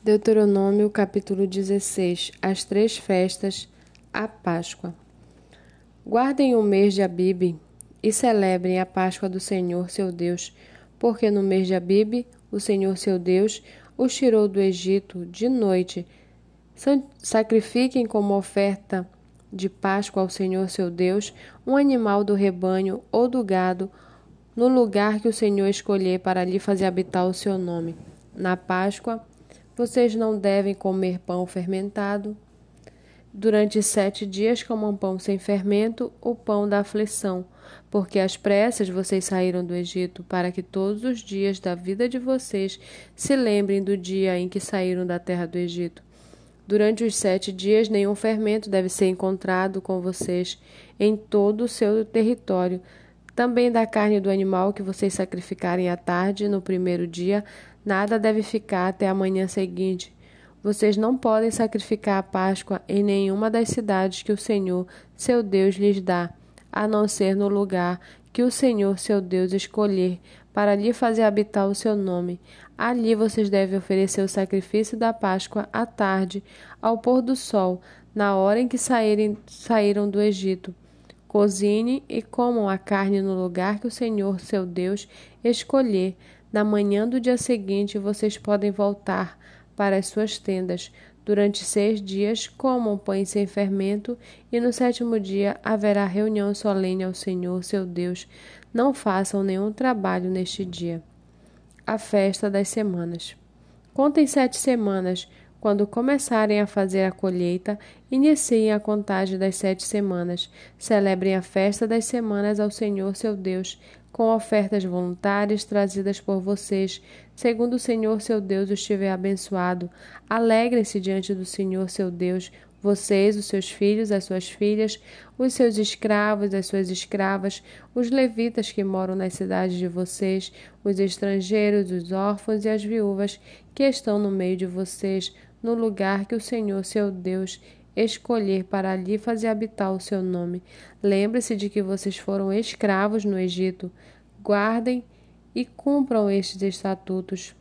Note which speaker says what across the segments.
Speaker 1: Deuteronômio capítulo 16 As três festas, a Páscoa. Guardem o mês de Abibe e celebrem a Páscoa do Senhor seu Deus, porque no mês de Abibe o Senhor seu Deus os tirou do Egito de noite. Sacrifiquem como oferta de Páscoa ao Senhor seu Deus um animal do rebanho ou do gado, no lugar que o Senhor escolher para lhe fazer habitar o seu nome. Na Páscoa, vocês não devem comer pão fermentado. Durante sete dias comam pão sem fermento, o pão da aflição, porque às pressas vocês saíram do Egito, para que todos os dias da vida de vocês se lembrem do dia em que saíram da terra do Egito. Durante os sete dias, nenhum fermento deve ser encontrado com vocês em todo o seu território. Também da carne do animal que vocês sacrificarem à tarde, no primeiro dia, Nada deve ficar até a manhã seguinte. Vocês não podem sacrificar a Páscoa em nenhuma das cidades que o Senhor, seu Deus, lhes dá, a não ser no lugar que o Senhor, seu Deus, escolher para lhe fazer habitar o seu nome. Ali vocês devem oferecer o sacrifício da Páscoa à tarde, ao pôr do sol, na hora em que saírem, saíram do Egito. Cozinhe e comam a carne no lugar que o Senhor, seu Deus, escolher na manhã do dia seguinte, vocês podem voltar para as suas tendas. Durante seis dias, comam pães sem fermento, e no sétimo dia haverá reunião solene ao Senhor, seu Deus. Não façam nenhum trabalho neste dia. A festa das semanas. Contem sete semanas. Quando começarem a fazer a colheita, iniciem a contagem das sete semanas. Celebrem a festa das semanas ao Senhor, seu Deus com ofertas voluntárias trazidas por vocês, segundo o Senhor seu Deus os tiver abençoado. Alegrem-se diante do Senhor seu Deus, vocês, os seus filhos, as suas filhas, os seus escravos, as suas escravas, os levitas que moram nas cidades de vocês, os estrangeiros, os órfãos e as viúvas que estão no meio de vocês, no lugar que o Senhor seu Deus escolher para ali fazer habitar o seu nome. Lembre-se de que vocês foram escravos no Egito. Guardem e cumpram estes estatutos.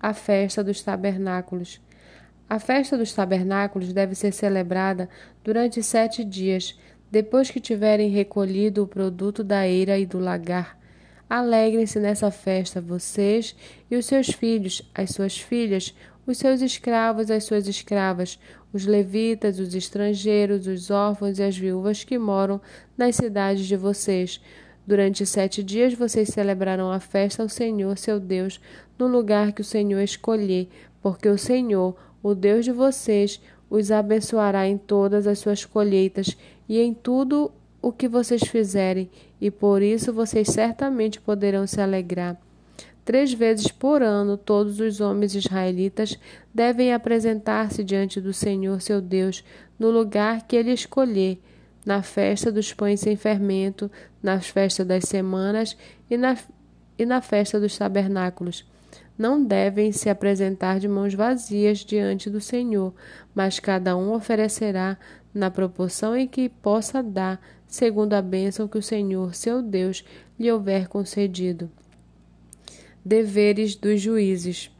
Speaker 1: A festa dos tabernáculos. A festa dos tabernáculos deve ser celebrada durante sete dias, depois que tiverem recolhido o produto da eira e do lagar. Alegrem-se nessa festa, vocês e os seus filhos, as suas filhas, os seus escravos, as suas escravas, os levitas, os estrangeiros, os órfãos e as viúvas que moram nas cidades de vocês. Durante sete dias vocês celebrarão a festa ao Senhor, seu Deus, no lugar que o Senhor escolher, porque o Senhor, o Deus de vocês, os abençoará em todas as suas colheitas e em tudo o que vocês fizerem, e por isso vocês certamente poderão se alegrar. Três vezes por ano, todos os homens israelitas devem apresentar-se diante do Senhor seu Deus no lugar que ele escolher, na festa dos pães sem fermento, na festa das semanas e na, e na festa dos tabernáculos. Não devem se apresentar de mãos vazias diante do Senhor, mas cada um oferecerá na proporção em que possa dar, segundo a bênção que o Senhor, seu Deus, lhe houver concedido. Deveres dos juízes.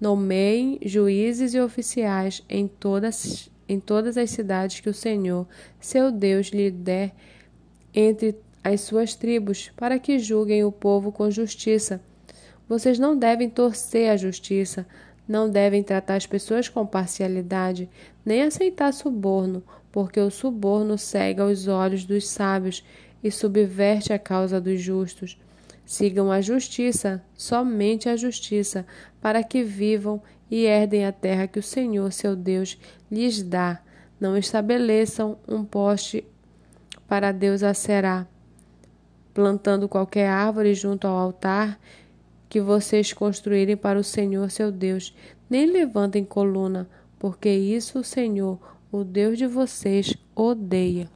Speaker 1: Nomeiem juízes e oficiais em todas, em todas as cidades que o Senhor, seu Deus, lhe der entre as suas tribos, para que julguem o povo com justiça. Vocês não devem torcer a justiça, não devem tratar as pessoas com parcialidade, nem aceitar suborno, porque o suborno cega os olhos dos sábios e subverte a causa dos justos. Sigam a justiça, somente a justiça, para que vivam e herdem a terra que o Senhor, seu Deus, lhes dá. Não estabeleçam um poste para Deus a será, plantando qualquer árvore junto ao altar que vocês construírem para o Senhor, seu Deus. Nem levantem coluna, porque isso o Senhor, o Deus de vocês, odeia.